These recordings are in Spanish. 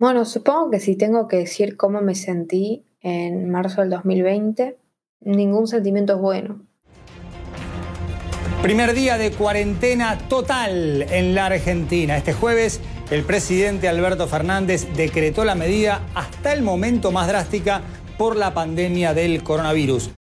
Bueno, supongo que si tengo que decir cómo me sentí en marzo del 2020, ningún sentimiento es bueno. Primer día de cuarentena total en la Argentina. Este jueves el presidente Alberto Fernández decretó la medida hasta el momento más drástica por la pandemia del coronavirus.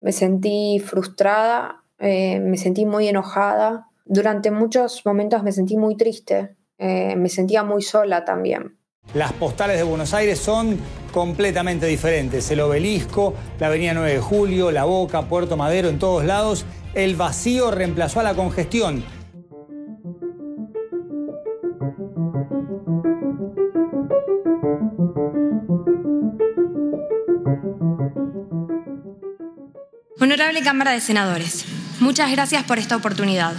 Me sentí frustrada, eh, me sentí muy enojada. Durante muchos momentos me sentí muy triste, eh, me sentía muy sola también. Las postales de Buenos Aires son completamente diferentes. El obelisco, la avenida 9 de Julio, La Boca, Puerto Madero, en todos lados, el vacío reemplazó a la congestión. Honorable Cámara de Senadores, muchas gracias por esta oportunidad.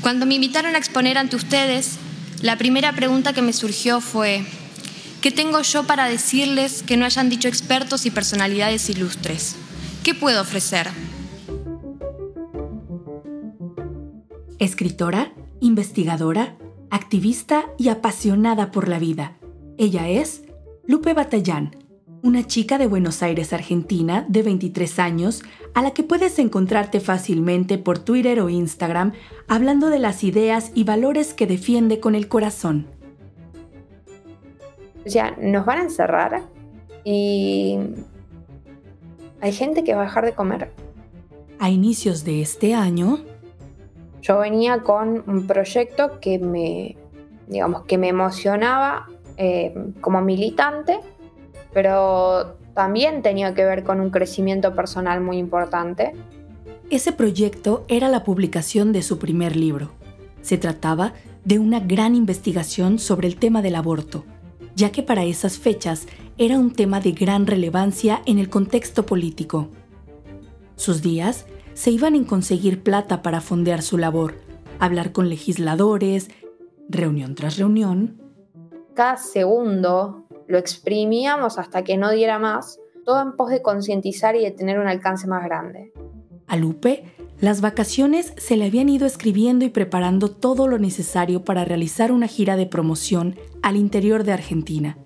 Cuando me invitaron a exponer ante ustedes, la primera pregunta que me surgió fue, ¿qué tengo yo para decirles que no hayan dicho expertos y personalidades ilustres? ¿Qué puedo ofrecer? Escritora, investigadora, activista y apasionada por la vida. Ella es Lupe Batallán, una chica de Buenos Aires, Argentina, de 23 años, a la que puedes encontrarte fácilmente por Twitter o Instagram hablando de las ideas y valores que defiende con el corazón. O sea, nos van a encerrar y hay gente que va a dejar de comer. A inicios de este año, yo venía con un proyecto que me, digamos, que me emocionaba eh, como militante, pero también tenía que ver con un crecimiento personal muy importante. Ese proyecto era la publicación de su primer libro. Se trataba de una gran investigación sobre el tema del aborto, ya que para esas fechas era un tema de gran relevancia en el contexto político. Sus días se iban en conseguir plata para fondear su labor, hablar con legisladores, reunión tras reunión. Cada segundo lo exprimíamos hasta que no diera más, todo en pos de concientizar y de tener un alcance más grande. A Lupe, las vacaciones se le habían ido escribiendo y preparando todo lo necesario para realizar una gira de promoción al interior de Argentina.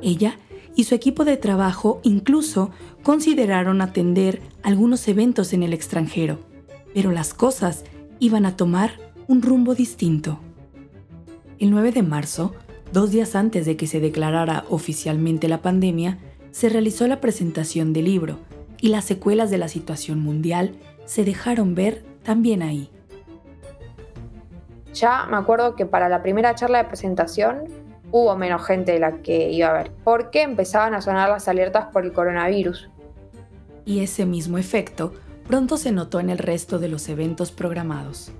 Ella y su equipo de trabajo incluso consideraron atender algunos eventos en el extranjero, pero las cosas iban a tomar un rumbo distinto. El 9 de marzo, Dos días antes de que se declarara oficialmente la pandemia, se realizó la presentación del libro y las secuelas de la situación mundial se dejaron ver también ahí. Ya me acuerdo que para la primera charla de presentación hubo menos gente de la que iba a haber, porque empezaban a sonar las alertas por el coronavirus. Y ese mismo efecto pronto se notó en el resto de los eventos programados.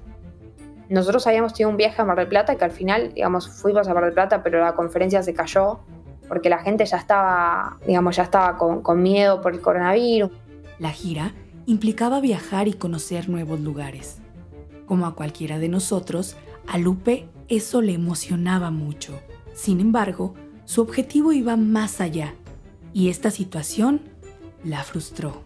Nosotros habíamos tenido un viaje a Mar del Plata que al final, digamos, fuimos a Mar del Plata, pero la conferencia se cayó porque la gente ya estaba, digamos, ya estaba con, con miedo por el coronavirus. La gira implicaba viajar y conocer nuevos lugares. Como a cualquiera de nosotros, a Lupe eso le emocionaba mucho. Sin embargo, su objetivo iba más allá y esta situación la frustró.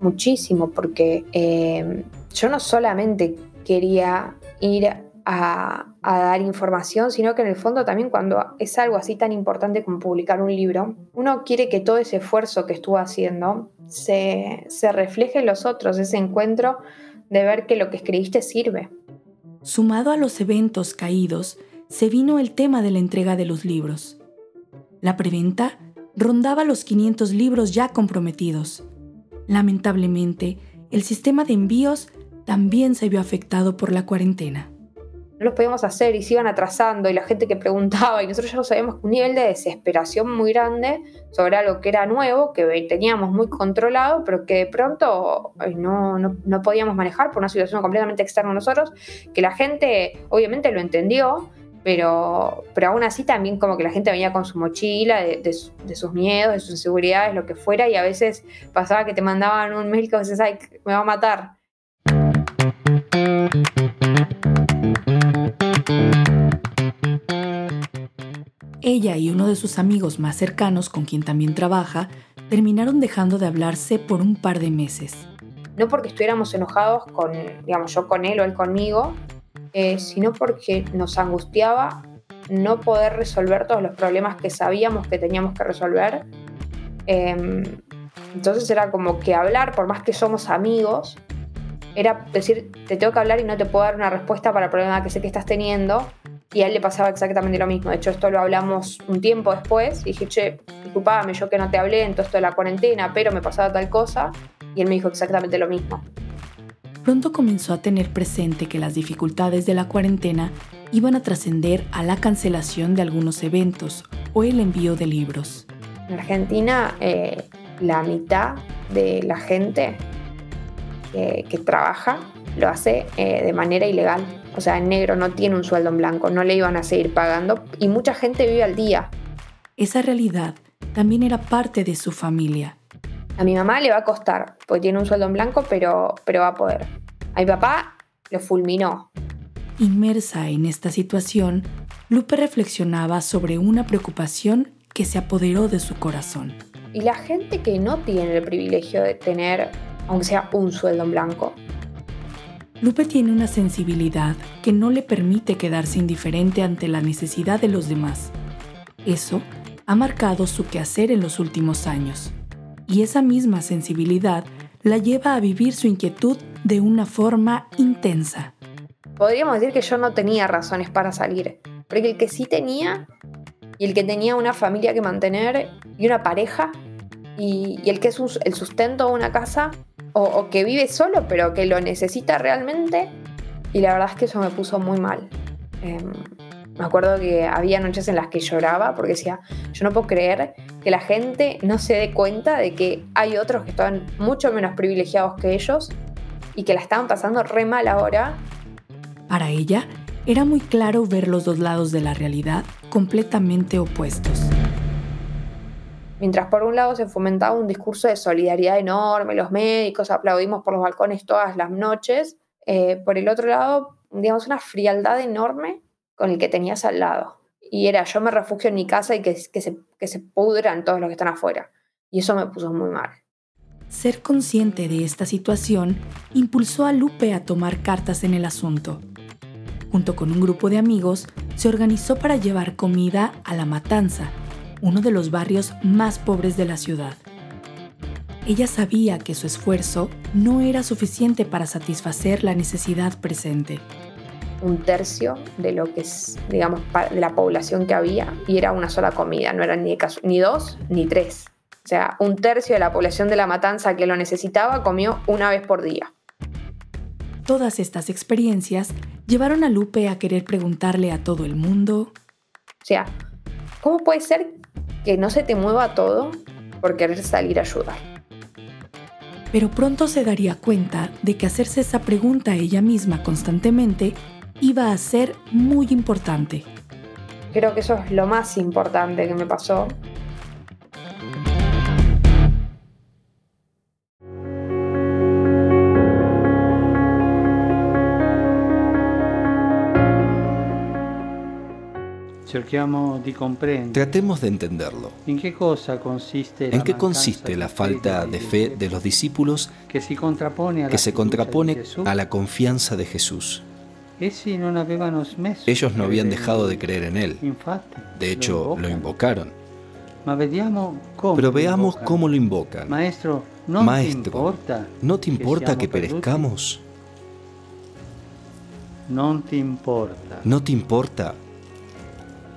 Muchísimo, porque eh, yo no solamente quería ir a, dar información, sino que en el fondo también cuando es algo así tan importante como publicar un libro, uno quiere que todo ese esfuerzo que estuvo haciendo se, se refleje en los otros, ese encuentro de ver que lo que escribiste sirve. Sumado a los eventos caídos, se vino el tema de la entrega de los libros. La preventa rondaba los 500 libros ya comprometidos. Lamentablemente, el sistema de envíos también se vio afectado por la cuarentena. No los podíamos hacer y se iban atrasando y la gente que preguntaba y nosotros ya lo sabíamos un nivel de desesperación muy grande sobre algo que era nuevo, que teníamos muy controlado, pero que de pronto no, no, podíamos manejar por una situación completamente externa a nosotros, que la gente obviamente lo entendió, pero, pero aún así también como que la gente venía con su mochila de, de, sus miedos, de sus inseguridades, lo que fuera, y a veces pasaba que te mandaban un mail que dices, ay, me va a matar. Ella y uno de sus amigos más cercanos, con quien también trabaja, terminaron dejando de hablarse por un par de meses. No porque estuviéramos enojados con, digamos, yo con él o él conmigo, eh, sino porque nos angustiaba no poder resolver todos los problemas que sabíamos que teníamos que resolver. Em, entonces era como que hablar, por más que somos amigos, era decir, te tengo que hablar y no te puedo dar una respuesta para el problema que sé que estás teniendo. Y a él le pasaba exactamente lo mismo. De hecho, esto lo hablamos un tiempo después. dije, che, disculpame, yo que no te hablé en todo esto de la cuarentena, pero me pasaba tal cosa. Y él me dijo exactamente lo mismo. Pronto comenzó a tener presente que las dificultades de la cuarentena iban a trascender a la cancelación de algunos eventos o el envío de libros. En Argentina, eh, la mitad de la gente que, trabaja lo hace eh, de manera ilegal. O sea, en negro no tiene un sueldo en blanco, no le iban a seguir pagando y mucha gente vive al día. Esa realidad también era parte de su familia. A mi mamá le va a costar, porque tiene un sueldo en blanco, pero, pero va a poder. A mi papá lo fulminó. Inmersa en esta situación, Lupe reflexionaba sobre una preocupación que se apoderó de su corazón. Y la gente que no tiene el privilegio de tener, aunque sea un sueldo en blanco. Lupe tiene una sensibilidad que no le permite quedarse indiferente ante la necesidad de los demás. Eso ha marcado su quehacer en los últimos años. Y esa misma sensibilidad la lleva a vivir su inquietud de una forma intensa. Podríamos decir que yo no tenía razones para salir, porque el que sí tenía y el que tenía una familia que mantener y una pareja y, el que es el sustento de una casa o, que vive solo pero que lo necesita realmente y la verdad es que eso me puso muy mal. Em, me acuerdo que había noches en las que lloraba porque decía, yo no puedo creer que la gente no se dé cuenta de que hay otros que están mucho menos privilegiados que ellos y que la estaban pasando re mal ahora. Para ella, era muy claro ver los dos lados de la realidad completamente opuestos. Mientras por un lado se fomentaba un discurso de solidaridad enorme, los médicos aplaudimos por los balcones todas las noches, eh, por el otro lado, digamos, una frialdad enorme con el que tenías al lado. Y era yo me refugio en mi casa y que, se, que se pudran todos los que están afuera. Y eso me puso muy mal. Ser consciente de esta situación impulsó a Lupe a tomar cartas en el asunto junto con un grupo de amigos, se organizó para llevar comida a La Matanza, uno de los barrios más pobres de la ciudad. Ella sabía que su esfuerzo no era suficiente para satisfacer la necesidad presente. Un tercio de lo que es, digamos, de la población que había y era una sola comida, no eran ni, ni dos ni tres. O sea, un tercio de la población de La Matanza que lo necesitaba comió una vez por día. Todas estas experiencias llevaron a Lupe a querer preguntarle a todo el mundo. O sea, ¿cómo puede ser que no se te mueva todo por querer salir a ayudar? Pero pronto se daría cuenta de que hacerse esa pregunta a ella misma constantemente iba a ser muy importante. Creo que eso es lo más importante que me pasó Tratemos de entenderlo. ¿En qué, cosa consiste, ¿En qué consiste la falta de fe de los discípulos que se contrapone a, la confianza de Jesús? Ellos no habían dejado de creer en Él. De hecho, lo invocaron. Pero veamos cómo lo invocan. Maestro, ¿no te importa que perezcamos? No te importa.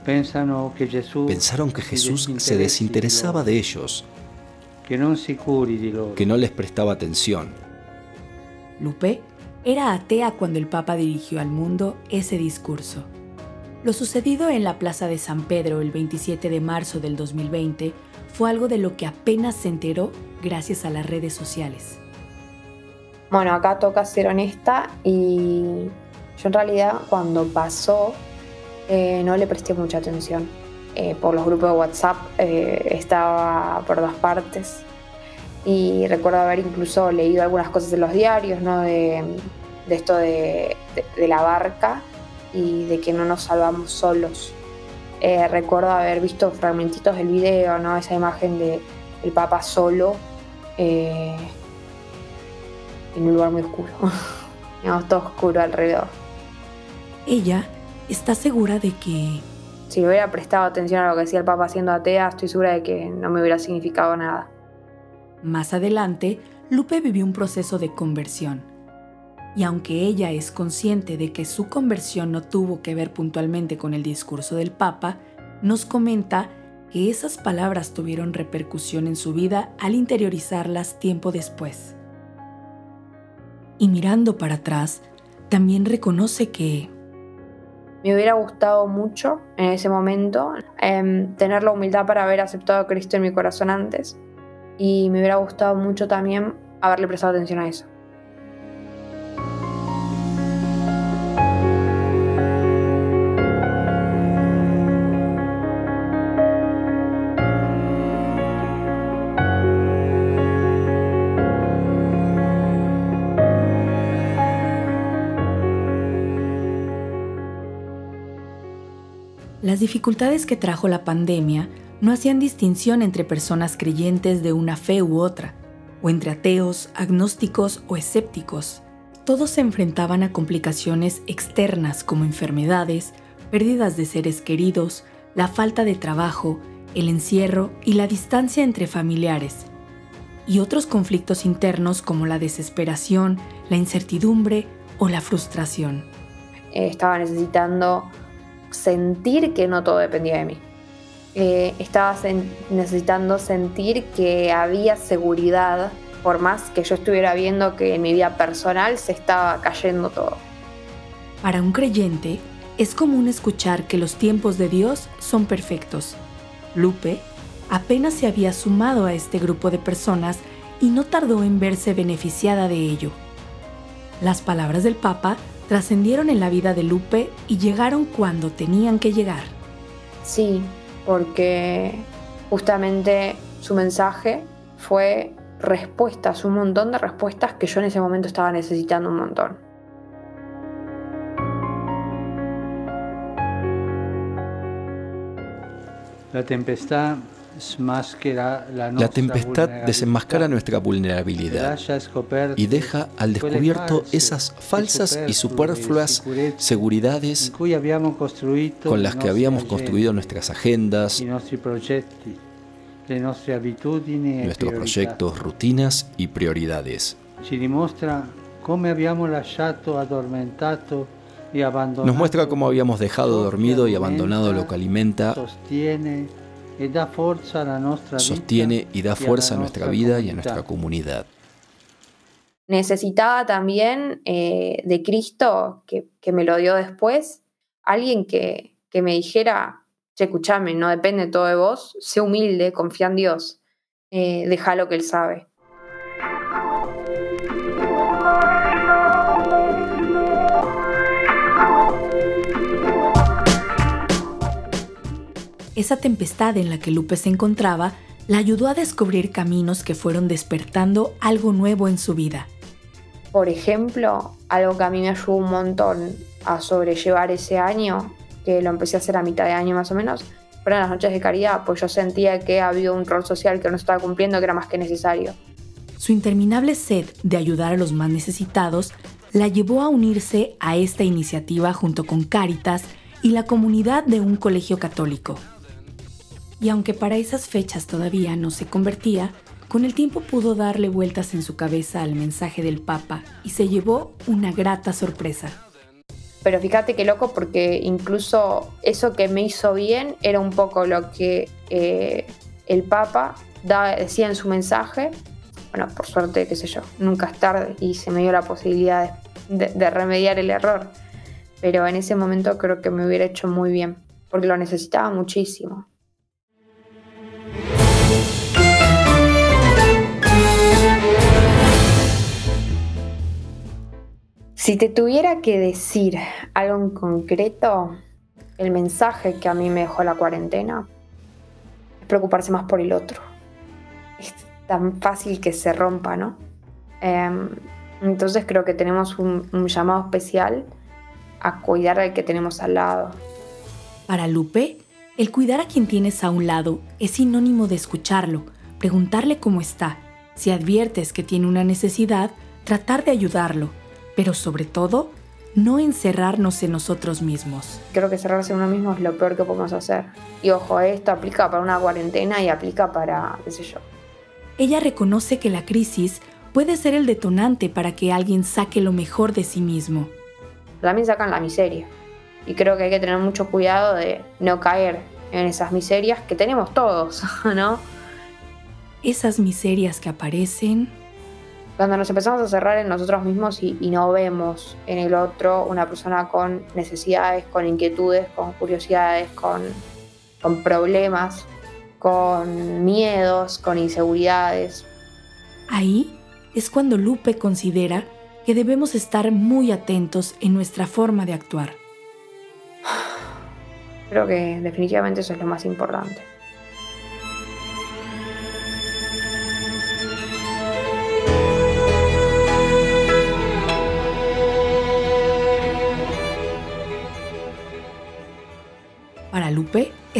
¿No te importa Pensaron que Jesús se desinteresaba de ellos, que no les prestaba atención. Lupe era atea cuando el Papa dirigió al mundo ese discurso. Lo sucedido en la Plaza de San Pedro el 27 de marzo del 2020 fue algo de lo que apenas se enteró gracias a las redes sociales. Bueno, acá toca ser honesta y yo en realidad cuando pasó eh, no le presté mucha atención. Eh, por los grupos de WhatsApp eh, estaba por dos partes y recuerdo haber incluso leído algunas cosas en los diarios, ¿no? De, esto de, la barca y de que no nos salvamos solos. recuerdo haber visto fragmentitos del video, ¿no? Esa imagen de el Papa solo en un lugar muy oscuro, todo oscuro alrededor. Ella está segura de que si hubiera prestado atención a lo que decía el Papa siendo atea, estoy segura de que no me hubiera significado nada. Más adelante, Lupe vivió un proceso de conversión. Y aunque ella es consciente de que su conversión no tuvo que ver puntualmente con el discurso del Papa, nos comenta que esas palabras tuvieron repercusión en su vida al interiorizarlas tiempo después. Y mirando para atrás, también reconoce que... Me hubiera gustado mucho en ese momento em, tener la humildad para haber aceptado a Cristo en mi corazón antes. Y me hubiera gustado mucho también haberle prestado atención a eso. Las dificultades que trajo la pandemia no hacían distinción entre personas creyentes de una fe u otra, o entre ateos, agnósticos o escépticos. Todos se enfrentaban a complicaciones externas como enfermedades, pérdidas de seres queridos, la falta de trabajo, el encierro y la distancia entre familiares, y otros conflictos internos como la desesperación, la incertidumbre o la frustración. Estaba necesitando sentir que no todo dependía de mí. Eh, estaba necesitando sentir que había seguridad, por más que yo estuviera viendo que en mi vida personal se estaba cayendo todo. Para un creyente, es común escuchar que los tiempos de Dios son perfectos. Lupe apenas se había sumado a este grupo de personas y no tardó en verse beneficiada de ello. Las palabras del Papa trascendieron en la vida de Lupe y llegaron cuando tenían que llegar. Sí, porque justamente su mensaje fue respuestas, un montón de respuestas que yo en ese momento estaba necesitando un montón. La tempestad la tempestad desenmascara nuestra vulnerabilidad y deja al descubierto esas falsas y superfluas seguridades con las que habíamos construido nuestras agendas, nuestros proyectos, rutinas y prioridades. Nos muestra cómo habíamos dejado dormido y abandonado lo que alimenta, sostiene y da fuerza a nuestra vida y a nuestra comunidad. Necesitaba también eh, de Cristo, que, me lo dio después, alguien que, me dijera, che, escuchame, no depende todo de vos, sé humilde, confía en Dios, eh, deja lo que Él sabe. Esa tempestad en la que Lupe se encontraba la ayudó a descubrir caminos que fueron despertando algo nuevo en su vida. Por ejemplo, algo que a mí me ayudó un montón a sobrellevar ese año, que lo empecé a hacer a mitad de año más o menos, fueron las noches de caridad, pues yo sentía que había un rol social que no estaba cumpliendo, que era más que necesario. Su interminable sed de ayudar a los más necesitados la llevó a unirse a esta iniciativa junto con Cáritas y la comunidad de un colegio católico y aunque para esas fechas todavía no se convertía, con el tiempo pudo darle vueltas en su cabeza al mensaje del Papa y se llevó una grata sorpresa. Pero fíjate qué loco porque incluso eso que me hizo bien era un poco lo que eh, el Papa decía en su mensaje. Bueno, por suerte, qué sé yo, nunca es tarde y se me dio la posibilidad de remediar el error. Pero en ese momento creo que me hubiera hecho muy bien, porque lo necesitaba muchísimo. Si te tuviera que decir algo en concreto, el mensaje que a mí me dejó la cuarentena es preocuparse más por el otro. Es tan fácil que se rompa, ¿no? Em, entonces creo que tenemos un, un llamado especial a cuidar al que tenemos al lado. Para Lupe, el cuidar a quien tienes a un lado es sinónimo de escucharlo, preguntarle cómo está. Si adviertes que tiene una necesidad, tratar de ayudarlo pero sobre todo, no encerrarnos en nosotros mismos. Creo que cerrarse en uno mismo es lo peor que podemos hacer. Y ojo, esto aplica para una cuarentena y aplica para, qué sé yo. Ella reconoce que la crisis puede ser el detonante para que alguien saque lo mejor de sí mismo. También sacan la miseria. Y creo que hay que tener mucho cuidado de no caer en esas miserias que tenemos todos, ¿no? Esas miserias que aparecen cuando nos empezamos a cerrar en nosotros mismos y, no vemos en el otro una persona con necesidades, con inquietudes, con curiosidades, con, con problemas, con miedos, con inseguridades. Ahí es cuando Lupe considera que debemos estar muy atentos en nuestra forma de actuar. Creo que definitivamente eso es lo más importante.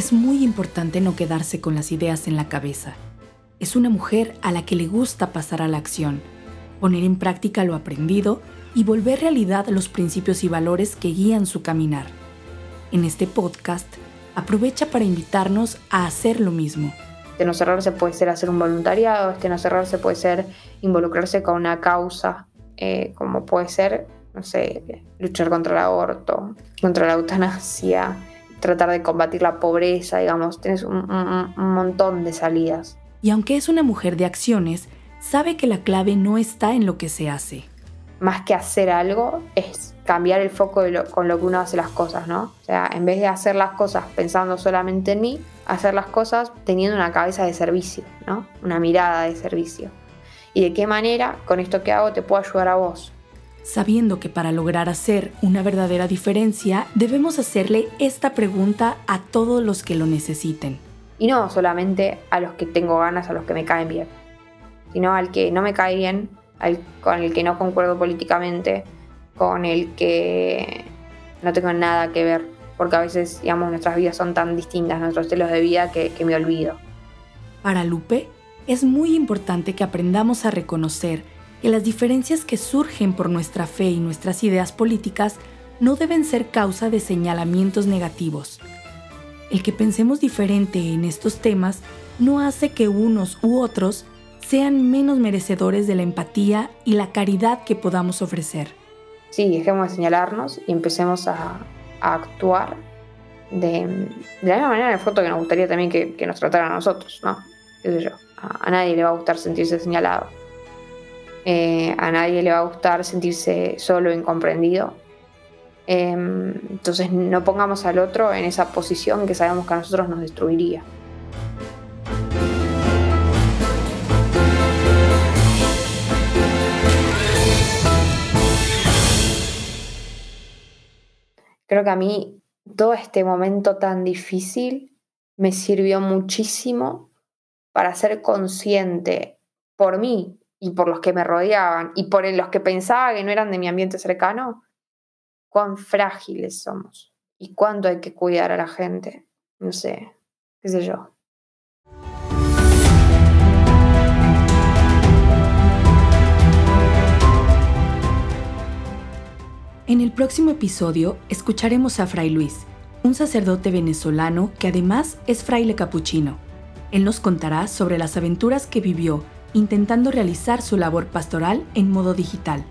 Es muy importante no quedarse con las ideas en la cabeza. Es una mujer a la que le gusta pasar a la acción, poner en práctica lo aprendido y volver realidad los principios y valores que guían su caminar. En este podcast, aprovecha para invitarnos a hacer lo mismo. Este no cerrarse puede ser hacer un voluntariado, este no cerrarse puede ser involucrarse con una causa, eh, como puede ser, no sé, luchar contra el aborto, contra la eutanasia, tratar de combatir la pobreza, digamos, tienes un, montón de salidas. Y aunque es una mujer de acciones, sabe que la clave no está en lo que se hace. Más que hacer algo, es cambiar el foco con lo que uno hace las cosas, ¿no? O sea, en vez de hacer las cosas pensando solamente en mí, hacer las cosas teniendo una cabeza de servicio, ¿no? Una mirada de servicio. Y de qué manera, con esto que hago, te puedo ayudar a vos sabiendo que para lograr hacer una verdadera diferencia debemos hacerle esta pregunta a todos los que lo necesiten. Y no solamente a los que tengo ganas, a los que me caen bien, sino al que no me cae bien, al, con el que no concuerdo políticamente, con el que no tengo nada que ver, porque a veces, digamos, nuestras vidas son tan distintas, nuestros estilos de vida, que, que me olvido. Para Lupe, es muy importante que aprendamos a reconocer que las diferencias que surgen por nuestra fe y nuestras ideas políticas no deben ser causa de señalamientos negativos. El que pensemos diferente en estos temas no hace que unos u otros sean menos merecedores de la empatía y la caridad que podamos ofrecer. Sí, dejemos de señalarnos y empecemos a, actuar de, la misma manera de foto que nos gustaría también que, nos trataran a nosotros, ¿no? a nadie le va a gustar sentirse señalado. Eh, a nadie le va a gustar sentirse solo incomprendido. Em, entonces no pongamos al otro en esa posición que sabemos que a nosotros nos destruiría. Creo que a mí todo este momento tan difícil me sirvió muchísimo para ser consciente por mí y por los que me rodeaban y por los que pensaba que no eran de mi ambiente cercano, cuán frágiles somos y cuánto hay que cuidar a la gente. No sé, qué sé yo. En el próximo episodio escucharemos a Fray Luis, un sacerdote venezolano que además es fraile capuchino. Él nos contará sobre las aventuras que vivió intentando realizar su labor pastoral en modo digital.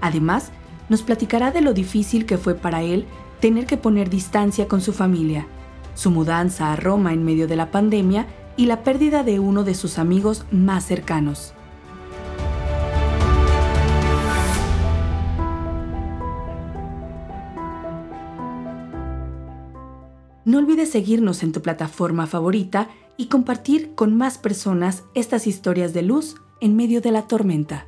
Además, nos platicará de lo difícil que fue para él tener que poner distancia con su familia, su mudanza a Roma en medio de la pandemia y la pérdida de uno de sus amigos más cercanos. No olvides seguirnos en tu plataforma favorita y compartir con más personas estas historias de luz en medio de la tormenta.